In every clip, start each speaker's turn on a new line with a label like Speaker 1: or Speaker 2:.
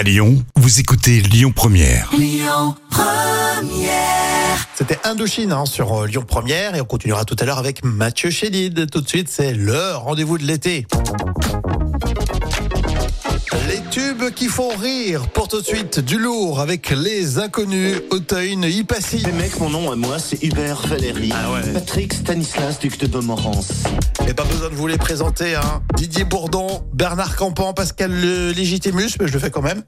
Speaker 1: À Lyon, vous écoutez Lyon Première.
Speaker 2: C'était Indochine hein, sur euh, Lyon Première et on continuera tout à l'heure avec Mathieu Chédid. Tout de suite, c'est le rendez-vous de l'été. Tubes qui font rire pour tout de suite du lourd avec les inconnus Auteuil Passy.
Speaker 3: Les mecs, mon nom à moi, c'est Hubert Valéry.
Speaker 2: Ah ouais.
Speaker 3: Patrick Stanislas, duc de Montmorency.
Speaker 2: Et pas besoin de vous les présenter. Hein. Didier Bourdon, Bernard Campan, Pascal le Légitimus, mais je le fais quand même.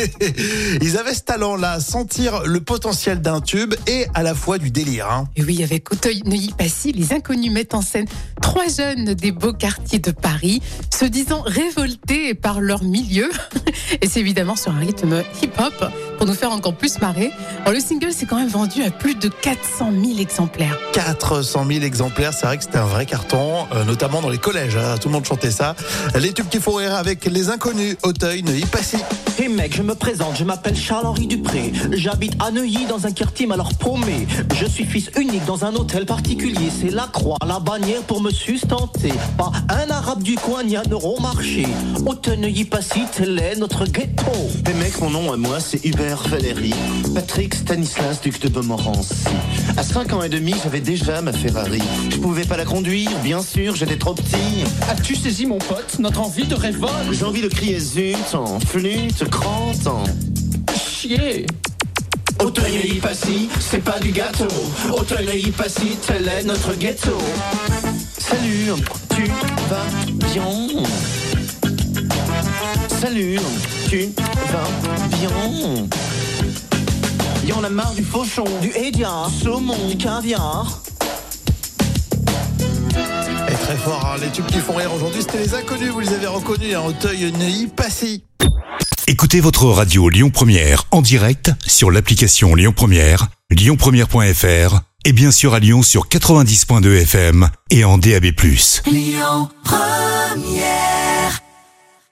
Speaker 2: Ils avaient ce talent-là, sentir le potentiel d'un tube et à la fois du délire. Hein.
Speaker 4: Et oui, avec Auteuil-Neuilly-Passy, les inconnus mettent en scène trois jeunes des beaux quartiers de Paris, se disant révoltés par leur milieu. Et c'est évidemment sur un rythme hip-hop pour nous faire encore plus marrer. Alors, le single s'est quand même vendu à plus de 400 000 exemplaires.
Speaker 2: 400 000 exemplaires, c'est vrai que c'était un vrai carton, euh, notamment dans les collèges. hein, tout le monde chantait ça. Les tubes qui font rire avec les inconnus Auteuil Neuilly Passy.
Speaker 3: Hé mec, je me présente, je m'appelle Charles-Henri Dupré. J'habite à Neuilly dans un quartier malheur paumé. Je suis fils unique dans un hôtel particulier. C'est la croix, la bannière pour me sustenter. Pas un arabe du coin ni un euro marché. Auteuil Neuilly Passy, tel est notre ghetto. Hé mec, mon nom à moi, c'est Hubert Valéry. Patrick Stanislas, duc de Montmorency. À 5 ans et demi, j'avais déjà ma Ferrari. Je pouvais pas la conduire, bien sûr, j'étais trop petit.
Speaker 5: As-tu saisi mon pote notre envie de révolte?
Speaker 3: J'ai envie de crier zut en flûte, crante en
Speaker 5: Chier
Speaker 3: Auteuil et Passy, c'est pas du gâteau. Auteuil et Passy, tel est notre ghetto. Salut, tu vas bien? Salut, tu vas bien? Y'en a marre du fauchon, du hédia, du saumon, du caviar.
Speaker 2: Et très fort, hein, les tubes qui font rire aujourd'hui, c'était les inconnus, vous les avez reconnus, hein, Auteuil Neuilly Passy.
Speaker 1: Écoutez votre radio Lyon Première en direct sur l'application Lyon Première, lyonpremière.fr et bien sûr à Lyon sur 90.2 FM et en DAB+.
Speaker 6: Lyon Première